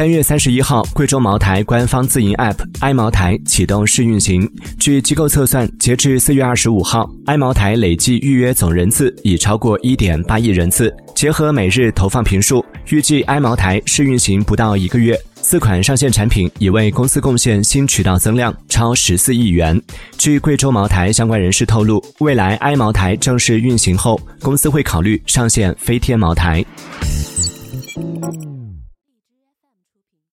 三月三十一号贵州茅台官方自营 app i 茅台启动试运行。据机构测算截至四月二十五号 i 茅台累计预约总人次已超过一点八亿人次结合每日投放频数预计 i 茅台试运行不到一个月。四款上线产品已为公司贡献新渠道增量超十四亿元。据贵州茅台相关人士透露未来 i 茅台正式运行后公司会考虑上线飞天茅台。